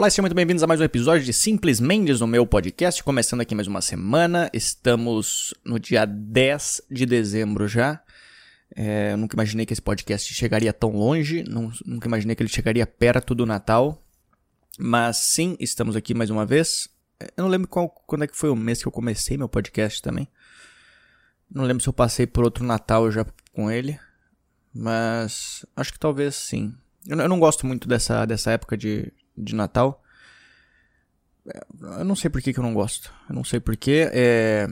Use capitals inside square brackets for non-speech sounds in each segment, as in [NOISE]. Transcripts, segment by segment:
Olá, sejam muito bem-vindos a mais um episódio de Simples Mendes no meu podcast. Começando aqui mais uma semana. Estamos no dia 10 de dezembro já. É, eu nunca imaginei que esse podcast chegaria tão longe. Não, nunca imaginei que ele chegaria perto do Natal. Mas sim, estamos aqui mais uma vez. Eu não lembro qual, quando é que foi o mês que eu comecei meu podcast também. Não lembro se eu passei por outro Natal já com ele. Mas acho que talvez sim. Eu eu não gosto muito dessa, dessa época de, de Natal. Eu não sei por que, que eu não gosto. Eu não sei porquê. É...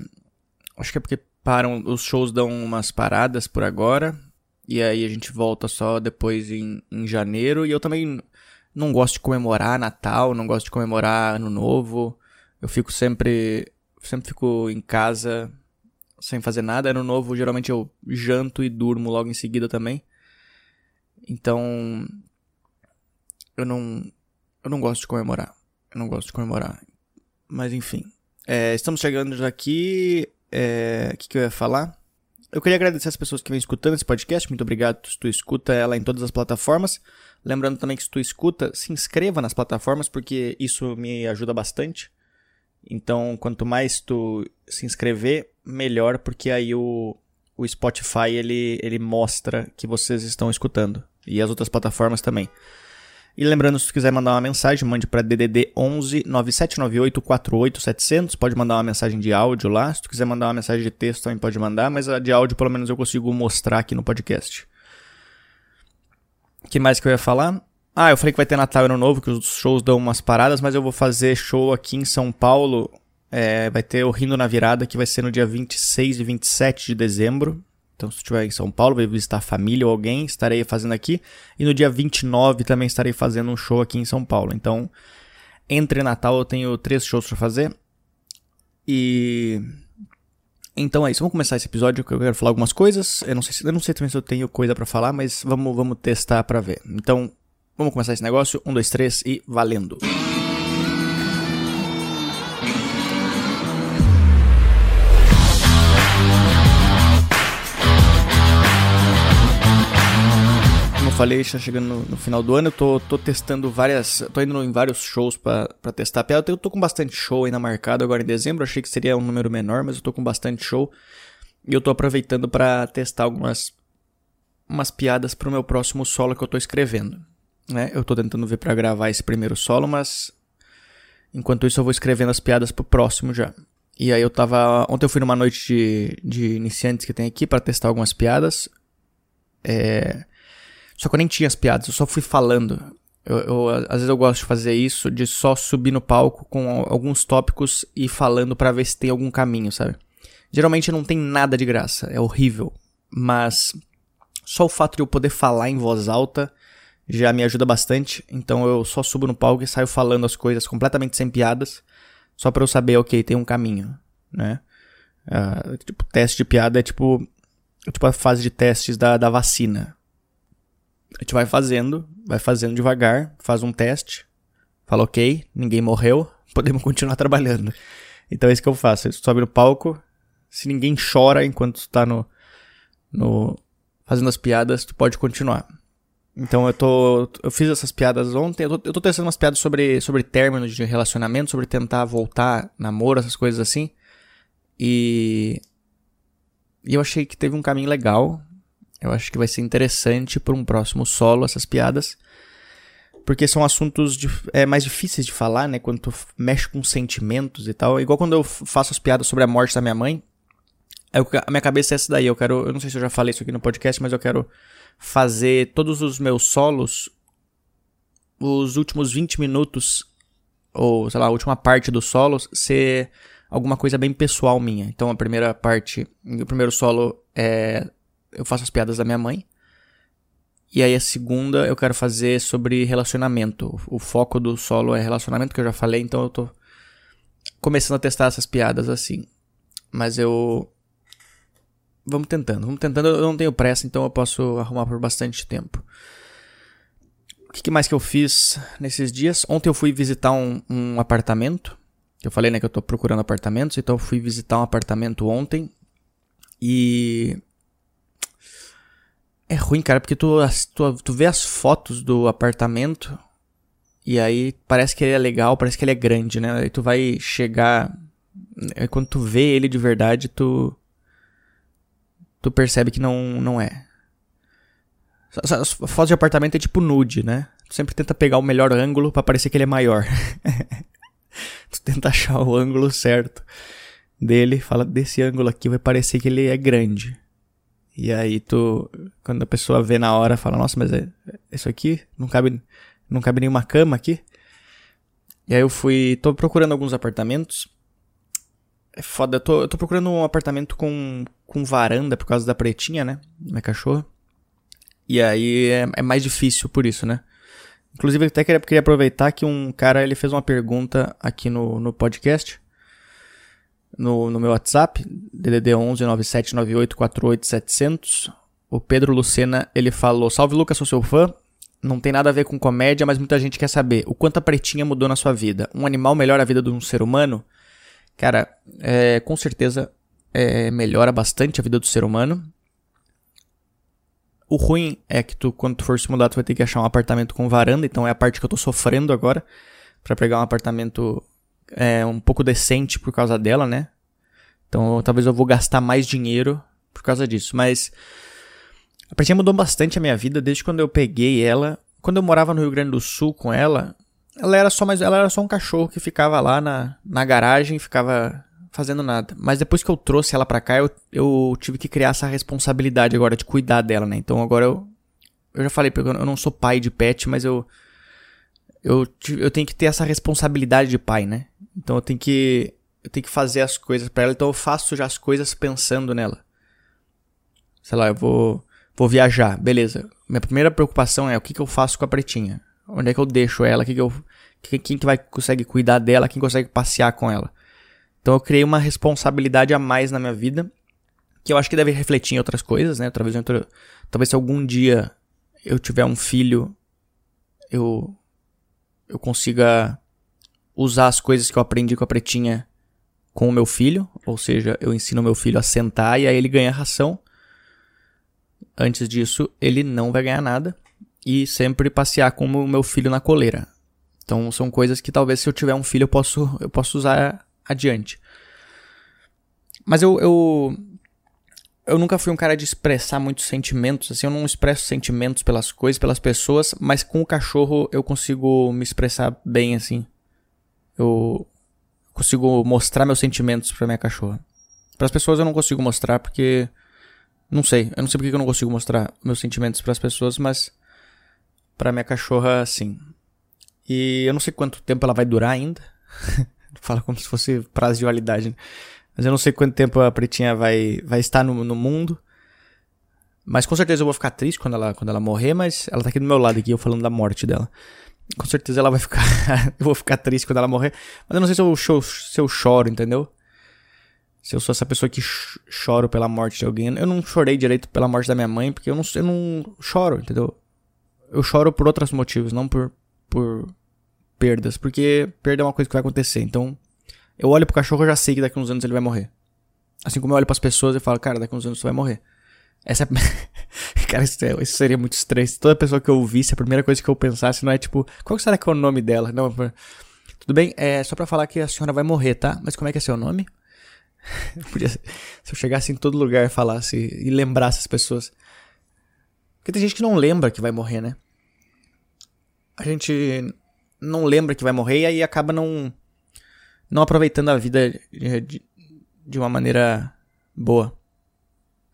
Acho que é porque param, os shows dão umas paradas por agora. E aí a gente volta só depois em, em janeiro. E eu também não gosto de comemorar Natal, não gosto de comemorar Ano Novo. Eu fico sempre. Sempre fico em casa sem fazer nada. Ano Novo, geralmente eu janto e durmo logo em seguida também. Então. Eu não. Eu não gosto de comemorar. Eu não gosto de comemorar. Mas enfim. É, estamos chegando aqui. É, o que, que eu ia falar? Eu queria agradecer as pessoas que vêm escutando esse podcast. Muito obrigado se tu escuta ela em todas as plataformas. Lembrando também que se tu escuta, se inscreva nas plataformas, porque isso me ajuda bastante. Então, quanto mais tu se inscrever, melhor, porque aí o, o Spotify ele, ele mostra que vocês estão escutando. E as outras plataformas também. E lembrando, se quiser mandar uma mensagem, mande para DDD 11 9798 48700. Pode mandar uma mensagem de áudio lá. Se tu quiser mandar uma mensagem de texto, também pode mandar. Mas a de áudio, pelo menos, eu consigo mostrar aqui no podcast. O que mais que eu ia falar? Ah, eu falei que vai ter Natal Ano Novo, que os shows dão umas paradas, mas eu vou fazer show aqui em São Paulo. É, vai ter o Rindo na Virada, que vai ser no dia 26 e 27 de dezembro. Então, se estiver em São Paulo, vai visitar a família ou alguém, estarei fazendo aqui. E no dia 29 também estarei fazendo um show aqui em São Paulo. Então, entre Natal eu tenho três shows para fazer. E. Então é isso, vamos começar esse episódio que eu quero falar algumas coisas. Eu não sei, se, eu não sei também se eu tenho coisa para falar, mas vamos, vamos testar para ver. Então, vamos começar esse negócio. Um, dois, três e valendo! Falei, está chegando no, no, final do ano, eu tô, tô testando várias. tô indo em vários shows para testar a piada. Eu tô com bastante show ainda marcado agora em dezembro. Achei que seria um número menor, mas eu tô com bastante show. E eu tô aproveitando para testar algumas umas piadas pro meu próximo solo que eu tô escrevendo. Né? Eu tô tentando ver para gravar esse primeiro solo, mas enquanto isso eu vou escrevendo as piadas pro próximo já. E aí eu tava. Ontem eu fui numa noite de, de iniciantes que tem aqui para testar algumas piadas. É. Só que eu nem tinha as piadas, eu só fui falando. Eu, eu, às vezes eu gosto de fazer isso, de só subir no palco com alguns tópicos e falando para ver se tem algum caminho, sabe? Geralmente não tem nada de graça, é horrível. Mas só o fato de eu poder falar em voz alta já me ajuda bastante. Então eu só subo no palco e saio falando as coisas completamente sem piadas, só para eu saber, ok, tem um caminho, né? Uh, tipo, teste de piada é tipo, tipo a fase de testes da, da vacina. A gente vai fazendo, vai fazendo devagar, faz um teste, fala ok, ninguém morreu, [LAUGHS] podemos continuar trabalhando. Então é isso que eu faço. Você sobe no palco, se ninguém chora enquanto está no, no fazendo as piadas, tu pode continuar. Então eu tô. Eu fiz essas piadas ontem. Eu tô, eu tô testando umas piadas sobre, sobre términos de relacionamento, sobre tentar voltar, namoro, essas coisas assim. E. E eu achei que teve um caminho legal. Eu acho que vai ser interessante para um próximo solo essas piadas. Porque são assuntos de, é, mais difíceis de falar, né? Quando tu mexe com sentimentos e tal. Igual quando eu faço as piadas sobre a morte da minha mãe. Eu, a minha cabeça é essa daí. Eu quero. Eu não sei se eu já falei isso aqui no podcast, mas eu quero fazer todos os meus solos. Os últimos 20 minutos. Ou, sei lá, a última parte dos solos ser alguma coisa bem pessoal minha. Então a primeira parte. O primeiro solo é eu faço as piadas da minha mãe. E aí a segunda eu quero fazer sobre relacionamento. O foco do solo é relacionamento, que eu já falei, então eu tô começando a testar essas piadas assim. Mas eu. Vamos tentando, vamos tentando. Eu não tenho pressa, então eu posso arrumar por bastante tempo. O que mais que eu fiz nesses dias? Ontem eu fui visitar um, um apartamento. Eu falei, né, que eu tô procurando apartamentos, então eu fui visitar um apartamento ontem. E é ruim, cara, porque tu, tu, tu vê as fotos do apartamento E aí parece que ele é legal, parece que ele é grande, né? Aí tu vai chegar. é, Quando tu vê ele de verdade, tu. Tu percebe que não, não é. As fotos de apartamento é tipo nude, né? Tu sempre tenta pegar o melhor ângulo para parecer que ele é maior. [LAUGHS] tu tenta achar o ângulo certo dele, fala desse ângulo aqui vai parecer que ele é grande. E aí tu, quando a pessoa vê na hora, fala, nossa, mas é, isso aqui não cabe, não cabe nenhuma cama aqui. E aí eu fui, tô procurando alguns apartamentos. É foda, eu tô, eu tô procurando um apartamento com, com varanda por causa da pretinha, né? Minha cachorra. E aí é, é mais difícil por isso, né? Inclusive, eu até queria, queria aproveitar que um cara ele fez uma pergunta aqui no, no podcast, no, no meu WhatsApp, DDD 11 9798 700. O Pedro Lucena ele falou: Salve Lucas, sou seu fã. Não tem nada a ver com comédia, mas muita gente quer saber o quanto a pretinha mudou na sua vida. Um animal melhora a vida de um ser humano? Cara, é, com certeza é, melhora bastante a vida do ser humano. O ruim é que tu, quando tu for se mudar, tu vai ter que achar um apartamento com varanda, então é a parte que eu tô sofrendo agora para pegar um apartamento é, um pouco decente por causa dela, né? Então talvez eu vou gastar mais dinheiro por causa disso. Mas a Pretinha mudou bastante a minha vida desde quando eu peguei ela. Quando eu morava no Rio Grande do Sul com ela, ela era só mais, ela era só um cachorro que ficava lá na, na garagem ficava fazendo nada. Mas depois que eu trouxe ela pra cá, eu, eu tive que criar essa responsabilidade agora de cuidar dela, né? Então agora eu. Eu já falei, porque eu não sou pai de pet, mas eu. Eu, eu tenho que ter essa responsabilidade de pai, né? Então eu tenho que. Eu tenho que fazer as coisas para ela, então eu faço já as coisas pensando nela. Sei lá, eu vou. Vou viajar, beleza. Minha primeira preocupação é o que, que eu faço com a pretinha. Onde é que eu deixo ela? Que que eu, quem que vai consegue cuidar dela? Quem consegue passear com ela? Então eu criei uma responsabilidade a mais na minha vida, que eu acho que deve refletir em outras coisas, né? Talvez, talvez se algum dia eu tiver um filho, eu eu consiga usar as coisas que eu aprendi com a pretinha com o meu filho, ou seja, eu ensino meu filho a sentar e aí ele ganha ração. Antes disso, ele não vai ganhar nada e sempre passear com o meu filho na coleira. Então são coisas que talvez se eu tiver um filho eu posso eu posso usar adiante. Mas eu, eu. Eu nunca fui um cara de expressar muitos sentimentos, assim, eu não expresso sentimentos pelas coisas, pelas pessoas, mas com o cachorro eu consigo me expressar bem, assim. Eu consigo mostrar meus sentimentos pra minha cachorra. Para as pessoas eu não consigo mostrar porque. Não sei, eu não sei porque eu não consigo mostrar meus sentimentos para as pessoas, mas. Pra minha cachorra, sim. E eu não sei quanto tempo ela vai durar ainda. [LAUGHS] Fala como se fosse prazo de validade. Né? Mas eu não sei quanto tempo a Pretinha vai, vai estar no, no mundo. Mas com certeza eu vou ficar triste quando ela, quando ela morrer, mas ela tá aqui do meu lado aqui, eu falando da morte dela. Com certeza ela vai ficar. [LAUGHS] eu vou ficar triste quando ela morrer. Mas eu não sei se eu, se eu choro, entendeu? Se eu sou essa pessoa que choro pela morte de alguém. Eu não chorei direito pela morte da minha mãe, porque eu não, eu não choro, entendeu? Eu choro por outros motivos, não por, por perdas, porque perda é uma coisa que vai acontecer. Então, eu olho pro cachorro e já sei que daqui uns anos ele vai morrer. Assim como eu olho pras pessoas e falo, cara, daqui uns anos você vai morrer. Essa é... [LAUGHS] cara, isso, é, isso, seria muito estranho. Se toda pessoa que eu ouvisse, a primeira coisa que eu pensasse não é tipo, qual será que é o nome dela? Não, tudo bem, é só pra falar que a senhora vai morrer, tá? Mas como é que é seu nome? [LAUGHS] Se eu chegasse em todo lugar e falasse e lembrasse as pessoas. Porque tem gente que não lembra que vai morrer, né? A gente não lembra que vai morrer e aí acaba não não aproveitando a vida de, de uma maneira boa.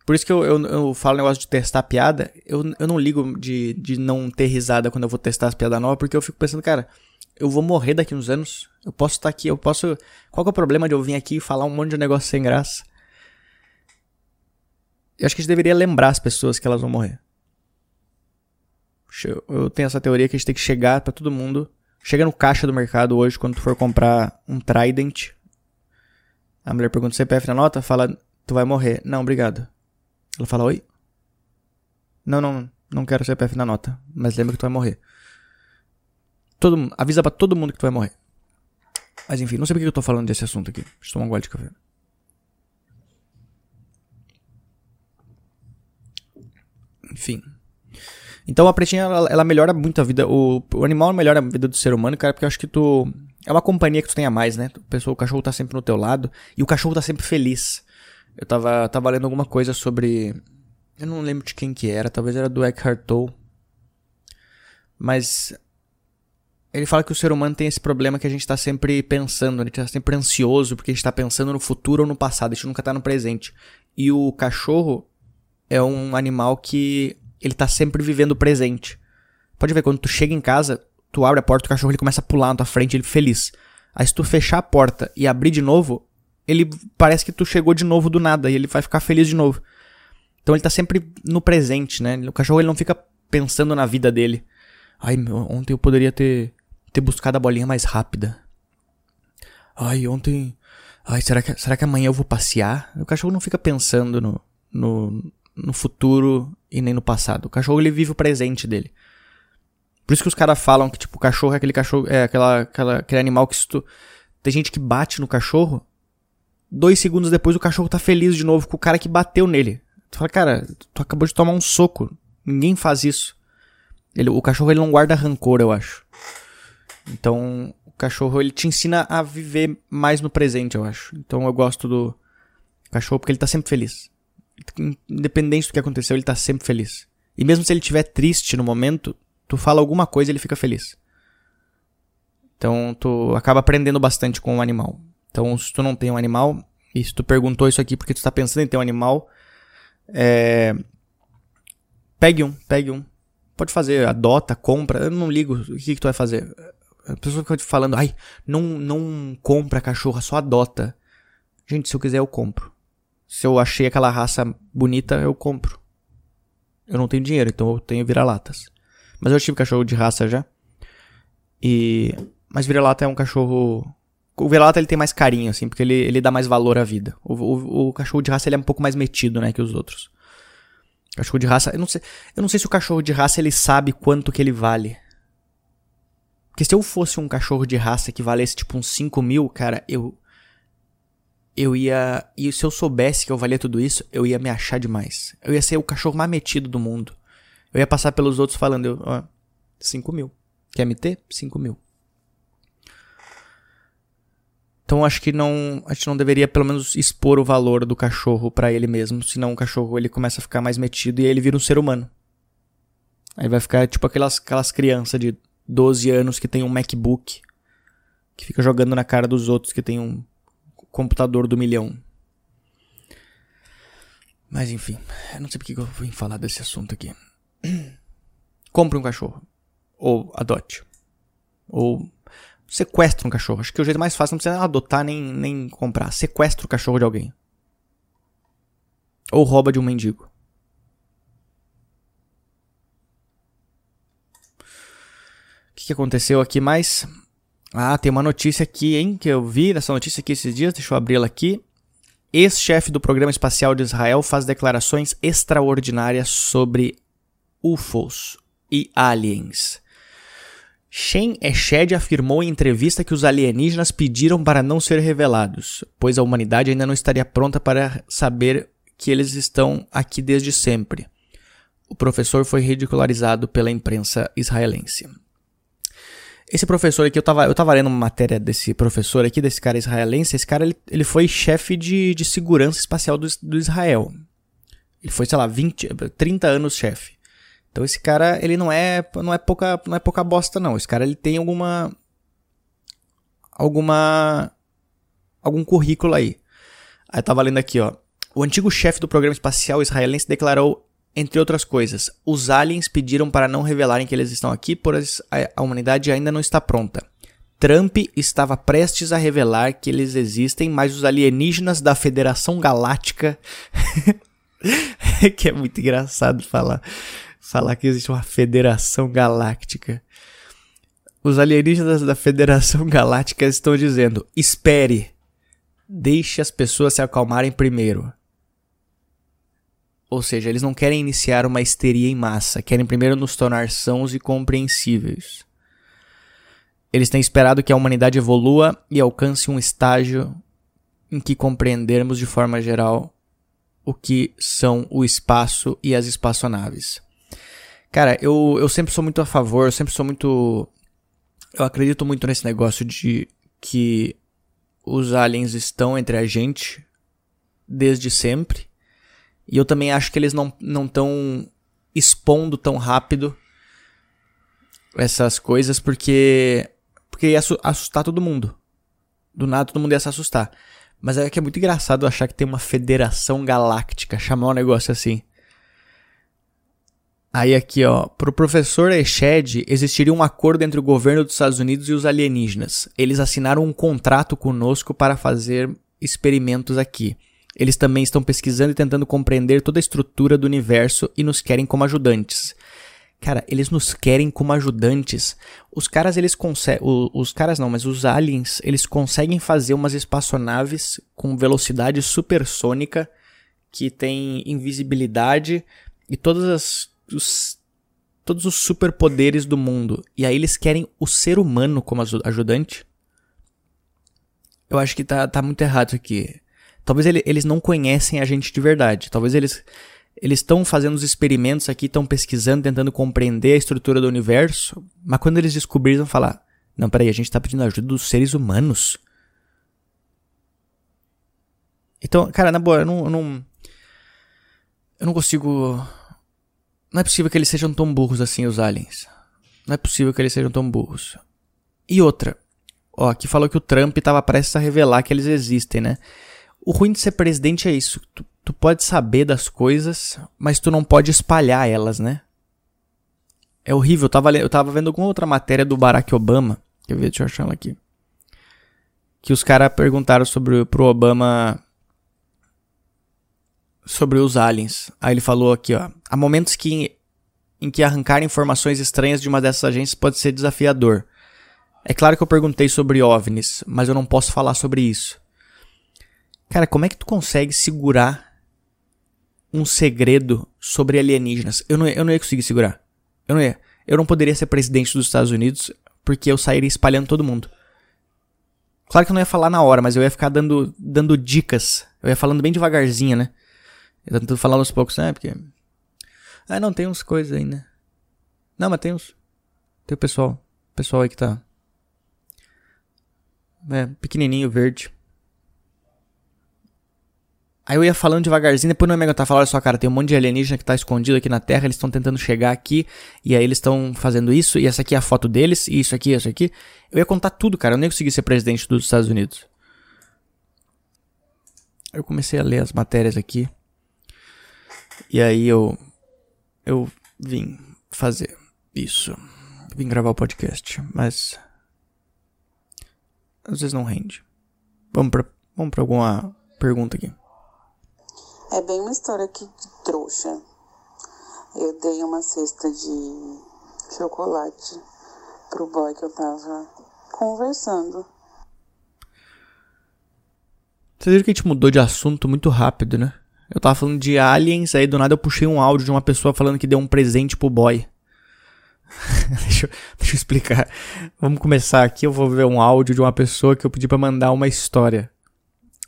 Por isso que eu, eu, eu falo negócio de testar piada. Eu, eu não ligo de, de não ter risada quando eu vou testar as piadas novas, porque eu fico pensando, cara, eu vou morrer daqui uns anos. Eu posso estar aqui, eu posso. Qual que é o problema de eu vir aqui e falar um monte de negócio sem graça? Eu acho que a gente deveria lembrar as pessoas que elas vão morrer. Eu tenho essa teoria que a gente tem que chegar para todo mundo Chega no caixa do mercado hoje, quando tu for comprar um Trident. A mulher pergunta o CPF na nota, fala, tu vai morrer. Não, obrigado. Ela fala, oi? Não, não, não quero CPF na nota. Mas lembra que tu vai morrer. Todo, avisa pra todo mundo que tu vai morrer. Mas enfim, não sei porque eu tô falando desse assunto aqui. Deixa eu tomar um gole de café. Enfim. Então a pretinha, ela, ela, melhora muito a vida. O, o animal melhora a vida do ser humano, cara, porque eu acho que tu. É uma companhia que tu tem a mais, né? Pessoa, o cachorro tá sempre no teu lado e o cachorro tá sempre feliz. Eu tava, tava lendo alguma coisa sobre. Eu não lembro de quem que era, talvez era do Eckhart Tolle. Mas ele fala que o ser humano tem esse problema que a gente está sempre pensando, a gente está sempre ansioso porque a gente está pensando no futuro ou no passado, a gente nunca está no presente. E o cachorro é um animal que ele tá sempre vivendo o presente. Pode ver, quando tu chega em casa, tu abre a porta, o cachorro ele começa a pular na tua frente, ele feliz. Aí se tu fechar a porta e abrir de novo, ele parece que tu chegou de novo do nada e ele vai ficar feliz de novo. Então ele tá sempre no presente, né? O cachorro ele não fica pensando na vida dele. Ai, ontem eu poderia ter ter buscado a bolinha mais rápida. Ai, ontem. Ai, será que, será que amanhã eu vou passear? O cachorro não fica pensando no, no, no futuro e nem no passado. O cachorro ele vive o presente dele. Por isso que os caras falam que, tipo, o cachorro é aquele cachorro. É aquela, aquela, aquele animal que se tu. Tem gente que bate no cachorro. Dois segundos depois o cachorro tá feliz de novo com o cara que bateu nele. Tu fala, cara, tu acabou de tomar um soco. Ninguém faz isso. Ele, o cachorro ele não guarda rancor, eu acho. Então, o cachorro ele te ensina a viver mais no presente, eu acho. Então, eu gosto do cachorro porque ele tá sempre feliz. Independente do que aconteceu, ele tá sempre feliz. E mesmo se ele estiver triste no momento, tu fala alguma coisa e ele fica feliz. Então, tu acaba aprendendo bastante com o animal. Então, se tu não tem um animal, e se tu perguntou isso aqui porque tu tá pensando em ter um animal, é... pegue um, pegue um. Pode fazer, adota, compra, eu não ligo o que, que tu vai fazer. A pessoa fica falando, ai, não, não compra cachorro, só adota. Gente, se eu quiser eu compro. Se eu achei aquela raça bonita, eu compro. Eu não tenho dinheiro, então eu tenho vira-latas. Mas eu tive cachorro de raça já. E. Mas vira-lata é um cachorro. O vira-lata ele tem mais carinho, assim, porque ele, ele dá mais valor à vida. O, o, o, cachorro de raça ele é um pouco mais metido, né, que os outros. Cachorro de raça. Eu não sei, eu não sei se o cachorro de raça ele sabe quanto que ele vale. Porque se eu fosse um cachorro de raça que valesse tipo uns 5 mil, cara, eu. Eu ia. E se eu soubesse que eu valia tudo isso, eu ia me achar demais. Eu ia ser o cachorro mais metido do mundo. Eu ia passar pelos outros falando, ó, 5 mil. Quer me ter? 5 mil. Então acho que não, a gente não deveria pelo menos expor o valor do cachorro para ele mesmo, senão o cachorro ele começa a ficar mais metido e ele vira um ser humano. Aí vai ficar tipo aquelas, aquelas crianças de 12 anos que tem um MacBook, que fica jogando na cara dos outros que tem um computador do milhão. Mas enfim, eu não sei porque eu vim falar desse assunto aqui. [CLEARS THROAT] Compre um cachorro. Ou adote. Ou sequestre um cachorro. Acho que o jeito mais fácil não precisa adotar nem, nem comprar. Sequestra o cachorro de alguém. Ou rouba de um mendigo. que, que aconteceu aqui mais? Ah, tem uma notícia aqui, hein? Que eu vi essa notícia aqui esses dias. Deixa eu abri-la aqui. Ex-chefe do Programa Espacial de Israel faz declarações extraordinárias sobre UFOs e aliens. Shen Eshed afirmou em entrevista que os alienígenas pediram para não ser revelados, pois a humanidade ainda não estaria pronta para saber que eles estão aqui desde sempre. O professor foi ridicularizado pela imprensa israelense. Esse professor aqui, eu tava, eu tava lendo uma matéria desse professor aqui, desse cara israelense. Esse cara, ele, ele foi chefe de, de segurança espacial do, do Israel. Ele foi, sei lá, 20, 30 anos chefe. Então esse cara, ele não é, não é pouca, não é pouca bosta não. Esse cara, ele tem alguma alguma algum currículo aí. Aí tava lendo aqui, ó. O antigo chefe do programa espacial israelense declarou entre outras coisas, os aliens pediram para não revelarem que eles estão aqui, pois a humanidade ainda não está pronta. Trump estava prestes a revelar que eles existem, mas os alienígenas da Federação Galáctica. [LAUGHS] que é muito engraçado falar, falar que existe uma Federação Galáctica. Os alienígenas da Federação [LAUGHS] Galáctica estão dizendo: espere, deixe as pessoas se acalmarem primeiro. Ou seja, eles não querem iniciar uma histeria em massa, querem primeiro nos tornar sãos e compreensíveis. Eles têm esperado que a humanidade evolua e alcance um estágio em que compreendermos de forma geral o que são o espaço e as espaçonaves. Cara, eu, eu sempre sou muito a favor, eu sempre sou muito. Eu acredito muito nesse negócio de que os aliens estão entre a gente desde sempre. E eu também acho que eles não estão expondo tão rápido essas coisas porque porque ia assustar todo mundo. Do nada todo mundo ia se assustar. Mas é que é muito engraçado achar que tem uma federação galáctica, chamar um negócio assim. Aí aqui, ó, pro professor Eshed, existiria um acordo entre o governo dos Estados Unidos e os alienígenas. Eles assinaram um contrato conosco para fazer experimentos aqui. Eles também estão pesquisando e tentando compreender toda a estrutura do universo e nos querem como ajudantes. Cara, eles nos querem como ajudantes. Os caras, eles conseguem. Os caras não, mas os aliens, eles conseguem fazer umas espaçonaves com velocidade supersônica, que tem invisibilidade e todas as os, todos os superpoderes do mundo. E aí eles querem o ser humano como ajudante. Eu acho que tá, tá muito errado aqui. Talvez ele, eles não conhecem a gente de verdade. Talvez eles eles estão fazendo os experimentos aqui, estão pesquisando, tentando compreender a estrutura do universo, mas quando eles descobrirem, vão falar: Não, peraí, a gente está pedindo ajuda dos seres humanos. Então, cara, na boa, eu não, eu não. Eu não consigo não é possível que eles sejam tão burros assim, os aliens. Não é possível que eles sejam tão burros. E outra. Ó, aqui falou que o Trump estava prestes a revelar que eles existem, né? O ruim de ser presidente é isso. Tu, tu pode saber das coisas, mas tu não pode espalhar elas, né? É horrível. Eu tava, eu tava vendo alguma outra matéria do Barack Obama. Quer ver? Deixa eu achar ela aqui. Que os caras perguntaram sobre pro Obama sobre os aliens. Aí ele falou aqui, ó. Há momentos que, em que arrancar informações estranhas de uma dessas agências pode ser desafiador. É claro que eu perguntei sobre OVNIs, mas eu não posso falar sobre isso. Cara, como é que tu consegue segurar um segredo sobre alienígenas? Eu não, eu não ia conseguir segurar. Eu não ia. Eu não poderia ser presidente dos Estados Unidos porque eu sairia espalhando todo mundo. Claro que eu não ia falar na hora, mas eu ia ficar dando, dando dicas. Eu ia falando bem devagarzinho, né? Eu tô falando aos poucos, né? Porque. Ah, não, tem uns coisas aí, né? Não, mas tem uns. Tem o pessoal. O pessoal aí que tá. É, pequenininho, verde. Aí eu ia falando devagarzinho, depois não ia me aguentar falar, olha só, cara, tem um monte de alienígena que tá escondido aqui na Terra, eles estão tentando chegar aqui, e aí eles estão fazendo isso, e essa aqui é a foto deles, e isso aqui, isso aqui. Eu ia contar tudo, cara, eu nem consegui ser presidente dos Estados Unidos. Eu comecei a ler as matérias aqui. E aí eu eu vim fazer isso. Vim gravar o podcast, mas às vezes não rende. Vamos pra, vamos pra alguma pergunta aqui. É bem uma história aqui de trouxa. Eu dei uma cesta de chocolate pro boy que eu tava conversando. Vocês viram que a gente mudou de assunto muito rápido, né? Eu tava falando de aliens, aí do nada eu puxei um áudio de uma pessoa falando que deu um presente pro boy. [LAUGHS] deixa, eu, deixa eu explicar. Vamos começar aqui. Eu vou ver um áudio de uma pessoa que eu pedi para mandar uma história.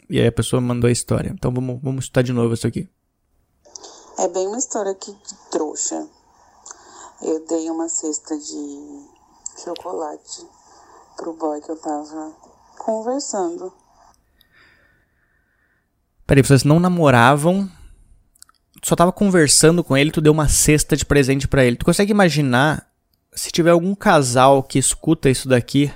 E aí a pessoa mandou a história. Então vamos, vamos estudar de novo isso aqui. É bem uma história aqui de trouxa. Eu dei uma cesta de chocolate pro boy que eu tava conversando. Peraí, vocês não namoravam, só tava conversando com ele, tu deu uma cesta de presente para ele. Tu consegue imaginar se tiver algum casal que escuta isso daqui,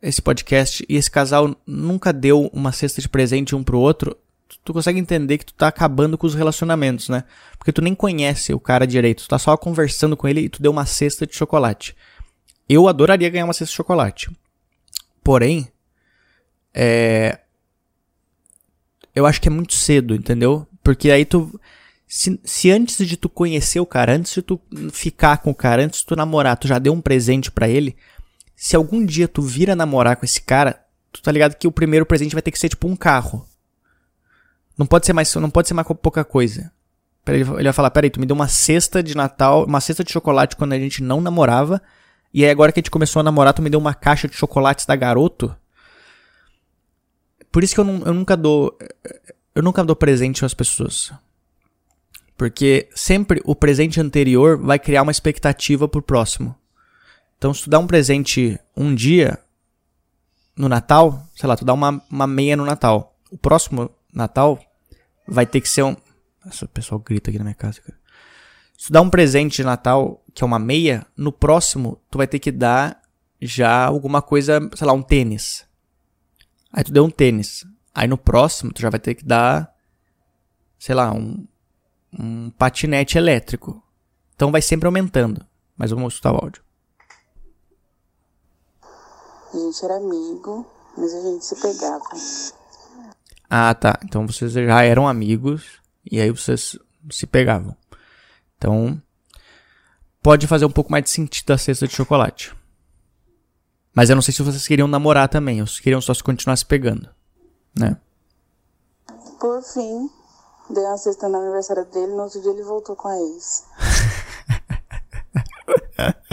esse podcast, e esse casal nunca deu uma cesta de presente um pro outro, tu consegue entender que tu tá acabando com os relacionamentos, né? Porque tu nem conhece o cara direito, tu tá só conversando com ele e tu deu uma cesta de chocolate. Eu adoraria ganhar uma cesta de chocolate. Porém, é, eu acho que é muito cedo, entendeu? Porque aí tu. Se, se, antes de tu conhecer o cara, antes de tu ficar com o cara, antes de tu namorar, tu já deu um presente para ele, se algum dia tu vir a namorar com esse cara, tu tá ligado que o primeiro presente vai ter que ser tipo um carro. Não pode ser mais, não pode ser mais pouca coisa. Ele vai falar, peraí, tu me deu uma cesta de Natal, uma cesta de chocolate quando a gente não namorava, e aí agora que a gente começou a namorar, tu me deu uma caixa de chocolates da garoto? Por isso que eu, não, eu nunca dou. Eu nunca dou presente às pessoas. Porque sempre o presente anterior vai criar uma expectativa pro próximo. Então, se tu dá um presente um dia no Natal, sei lá, tu dá uma, uma meia no Natal. O próximo Natal vai ter que ser um. Nossa, o pessoal grita aqui na minha casa, cara. Se tu dá um presente de Natal, que é uma meia, no próximo tu vai ter que dar já alguma coisa, sei lá, um tênis. Aí tu deu um tênis. Aí no próximo tu já vai ter que dar, sei lá, um, um patinete elétrico. Então vai sempre aumentando. Mas vamos escutar o áudio. A gente era amigo, mas a gente se pegava. Ah, tá. Então vocês já eram amigos e aí vocês se pegavam. Então, pode fazer um pouco mais de sentido a cesta de chocolate. Mas eu não sei se vocês queriam namorar também, ou se queriam só se continuar se pegando, né? Por fim, dei uma cesta no aniversário dele, no outro dia ele voltou com a ex. [LAUGHS]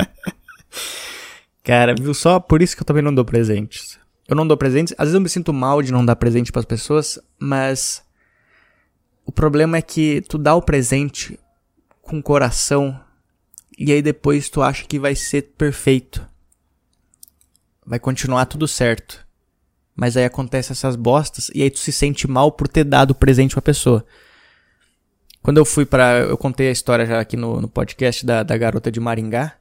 Cara, viu só? Por isso que eu também não dou presentes. Eu não dou presentes, às vezes eu me sinto mal de não dar presente para as pessoas, mas o problema é que tu dá o presente com coração e aí depois tu acha que vai ser perfeito. Vai continuar tudo certo. Mas aí acontece essas bostas e aí tu se sente mal por ter dado presente pra pessoa. Quando eu fui para Eu contei a história já aqui no, no podcast da, da garota de Maringá.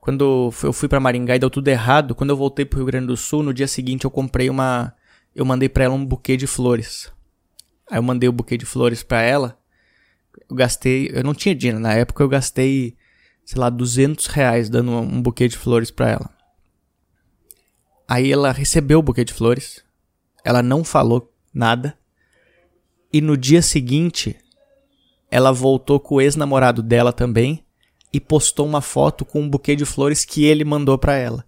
Quando eu fui para Maringá e deu tudo errado, quando eu voltei pro Rio Grande do Sul, no dia seguinte eu comprei uma. Eu mandei pra ela um buquê de flores. Aí eu mandei o buquê de flores pra ela. Eu gastei. Eu não tinha dinheiro. Na época eu gastei, sei lá, 200 reais dando um buquê de flores pra ela. Aí ela recebeu o buquê de flores. Ela não falou nada. E no dia seguinte, ela voltou com o ex-namorado dela também e postou uma foto com um buquê de flores que ele mandou para ela.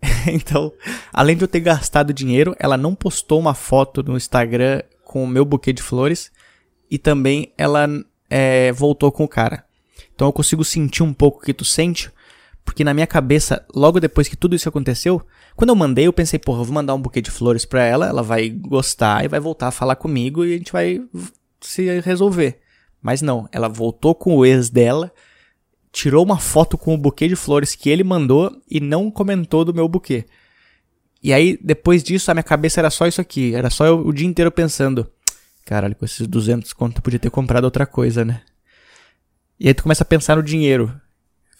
[LAUGHS] então, além de eu ter gastado dinheiro, ela não postou uma foto no Instagram com o meu buquê de flores e também ela é, voltou com o cara. Então eu consigo sentir um pouco o que tu sente, porque na minha cabeça, logo depois que tudo isso aconteceu, quando eu mandei, eu pensei, porra, eu vou mandar um buquê de flores pra ela, ela vai gostar e vai voltar a falar comigo e a gente vai se resolver. Mas não, ela voltou com o ex dela tirou uma foto com o buquê de flores que ele mandou e não comentou do meu buquê. E aí, depois disso, a minha cabeça era só isso aqui. Era só eu o dia inteiro pensando: caralho, com esses 200 conto eu podia ter comprado outra coisa, né? E aí tu começa a pensar no dinheiro.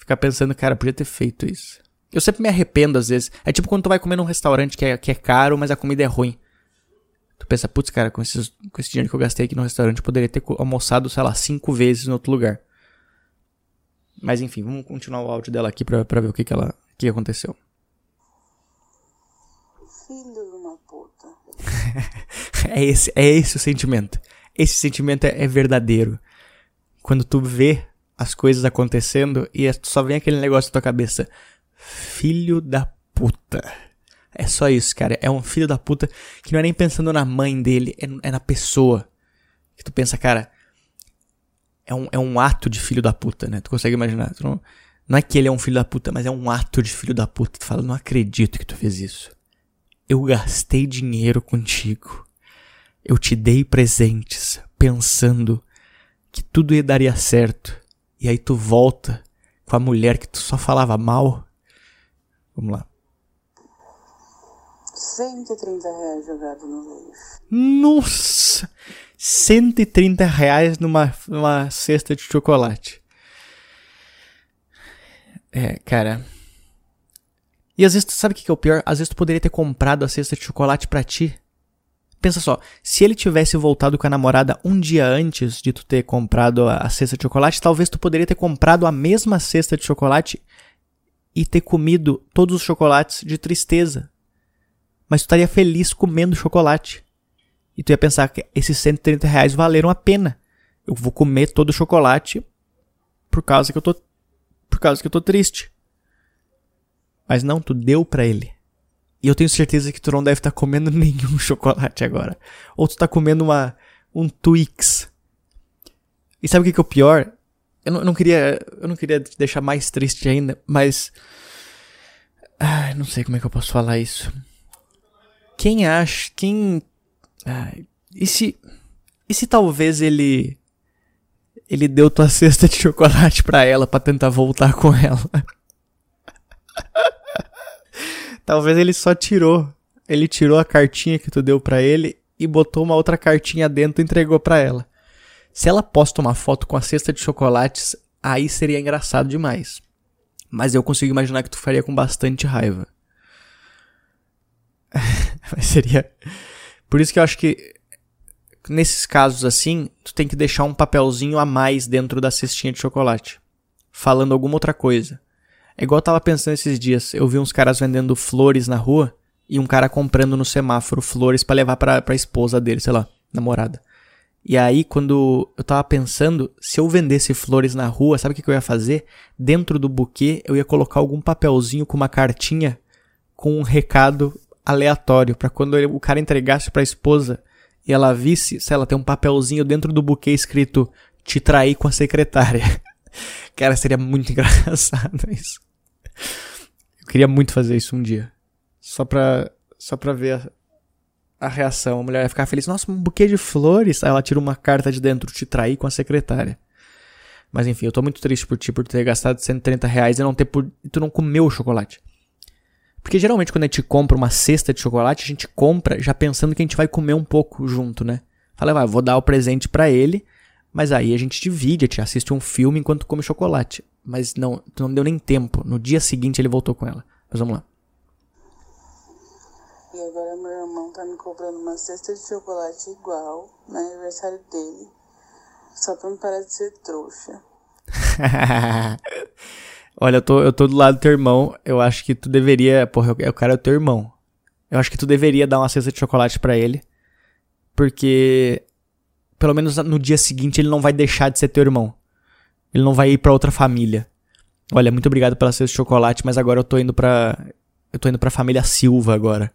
Ficar pensando, cara, podia ter feito isso. Eu sempre me arrependo às vezes. É tipo quando tu vai comer num restaurante que é, que é caro, mas a comida é ruim. Tu pensa, putz, cara, com, esses, com esse dinheiro que eu gastei aqui no restaurante, eu poderia ter almoçado, sei lá, cinco vezes em outro lugar. Mas enfim, vamos continuar o áudio dela aqui pra, pra ver o que, que ela. O que aconteceu. Filho de uma puta. [LAUGHS] é, esse, é esse o sentimento. Esse sentimento é, é, verdadeiro. Quando tu vê as coisas acontecendo e é, só vem aquele negócio na tua cabeça. Filho da puta. É só isso, cara. É um filho da puta que não é nem pensando na mãe dele, é, é na pessoa. Que tu pensa, cara, é um, é um ato de filho da puta, né? Tu consegue imaginar? Tu não, não é que ele é um filho da puta, mas é um ato de filho da puta. Tu fala, não acredito que tu fez isso. Eu gastei dinheiro contigo. Eu te dei presentes pensando que tudo ia daria certo. E aí tu volta com a mulher que tu só falava mal. Vamos lá. 130 reais jogado no lixo. Nossa! 130 reais numa, numa cesta de chocolate. É, cara. E às vezes, tu sabe o que é o pior? Às vezes tu poderia ter comprado a cesta de chocolate para ti. Pensa só, se ele tivesse voltado com a namorada um dia antes de tu ter comprado a cesta de chocolate, talvez tu poderia ter comprado a mesma cesta de chocolate e ter comido todos os chocolates de tristeza. Mas tu estaria feliz comendo chocolate. E tu ia pensar que esses 130 reais valeram a pena. Eu vou comer todo o chocolate por causa que eu tô. Por causa que eu tô triste. Mas não, tu deu para ele. E eu tenho certeza que tu não deve estar tá comendo [LAUGHS] nenhum chocolate agora. Ou tu tá comendo uma, um Twix. E sabe o que, que é o pior? Eu não, eu não, queria. Eu não queria te deixar mais triste ainda, mas. Ai, não sei como é que eu posso falar isso. Quem acha. Quem ah, e se. E se talvez ele. ele deu tua cesta de chocolate para ela para tentar voltar com ela. [LAUGHS] Talvez ele só tirou. Ele tirou a cartinha que tu deu para ele e botou uma outra cartinha dentro e entregou para ela. Se ela posta uma foto com a cesta de chocolates, aí seria engraçado demais. Mas eu consigo imaginar que tu faria com bastante raiva. [LAUGHS] Mas seria. Por isso que eu acho que nesses casos assim, tu tem que deixar um papelzinho a mais dentro da cestinha de chocolate, falando alguma outra coisa. É igual eu tava pensando esses dias, eu vi uns caras vendendo flores na rua e um cara comprando no semáforo flores para levar pra, pra esposa dele, sei lá, namorada. E aí, quando eu tava pensando, se eu vendesse flores na rua, sabe o que, que eu ia fazer? Dentro do buquê, eu ia colocar algum papelzinho com uma cartinha com um recado aleatório, para quando ele, o cara entregasse pra esposa e ela visse, sei lá, tem um papelzinho dentro do buquê escrito te trair com a secretária. [LAUGHS] Cara, seria muito [LAUGHS] engraçado isso. Queria muito fazer isso um dia. Só pra, só pra ver a, a reação. A mulher ia ficar feliz. Nossa, um buquê de flores. Aí ela tira uma carta de dentro, te trair com a secretária. Mas enfim, eu tô muito triste por ti, por ter gastado 130 reais e não ter por... tu não comeu o chocolate. Porque geralmente quando a gente compra uma cesta de chocolate, a gente compra já pensando que a gente vai comer um pouco junto, né? Fala, vai, vou dar o presente para ele, mas aí a gente divide, a gente assiste um filme enquanto come chocolate. Mas não, não deu nem tempo. No dia seguinte ele voltou com ela. Mas vamos lá. E agora meu irmão tá me comprando uma cesta de chocolate igual no aniversário dele. Só pra me parar de ser trouxa. [LAUGHS] Olha, eu tô, eu tô do lado do teu irmão. Eu acho que tu deveria. Porra, o cara é o teu irmão. Eu acho que tu deveria dar uma cesta de chocolate para ele. Porque. Pelo menos no dia seguinte ele não vai deixar de ser teu irmão. Ele não vai ir para outra família. Olha, muito obrigado pela cesta chocolate, mas agora eu tô indo pra. Eu tô indo pra família Silva agora.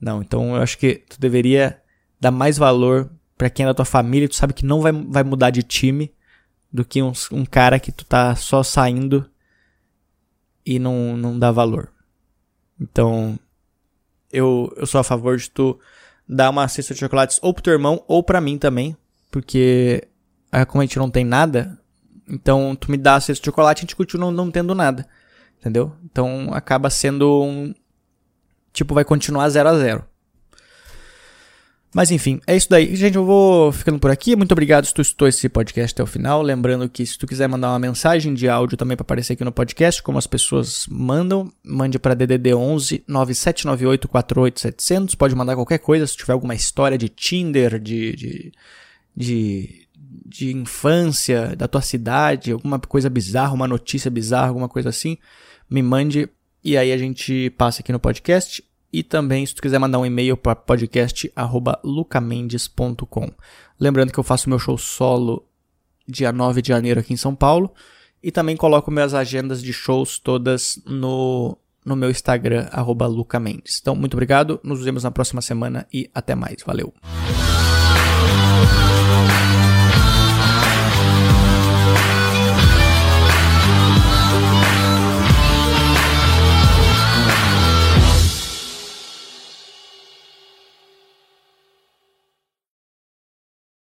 Não, então eu acho que tu deveria dar mais valor para quem é da tua família. Tu sabe que não vai, vai mudar de time do que um, um cara que tu tá só saindo e não, não dá valor. Então, eu, eu sou a favor de tu dar uma cesta de chocolates ou pro teu irmão ou pra mim também, porque ah, como a gente não tem nada, então tu me dá a cesta de chocolate e a gente continua não, não tendo nada, entendeu? Então acaba sendo um... Tipo, vai continuar 0 a 0 mas enfim, é isso daí. Gente, eu vou ficando por aqui. Muito obrigado se tu escutou esse podcast até o final. Lembrando que se tu quiser mandar uma mensagem de áudio também para aparecer aqui no podcast, como as pessoas mandam, mande para DDD 11 9798 48700. Pode mandar qualquer coisa, se tiver alguma história de Tinder, de, de, de, de infância, da tua cidade, alguma coisa bizarra, uma notícia bizarra, alguma coisa assim, me mande e aí a gente passa aqui no podcast. E também, se tu quiser mandar um e-mail para podcast@lucamendes.com. Lembrando que eu faço meu show solo dia 9 de janeiro aqui em São Paulo e também coloco minhas agendas de shows todas no no meu Instagram @lucamendes. Então, muito obrigado, nos vemos na próxima semana e até mais. Valeu.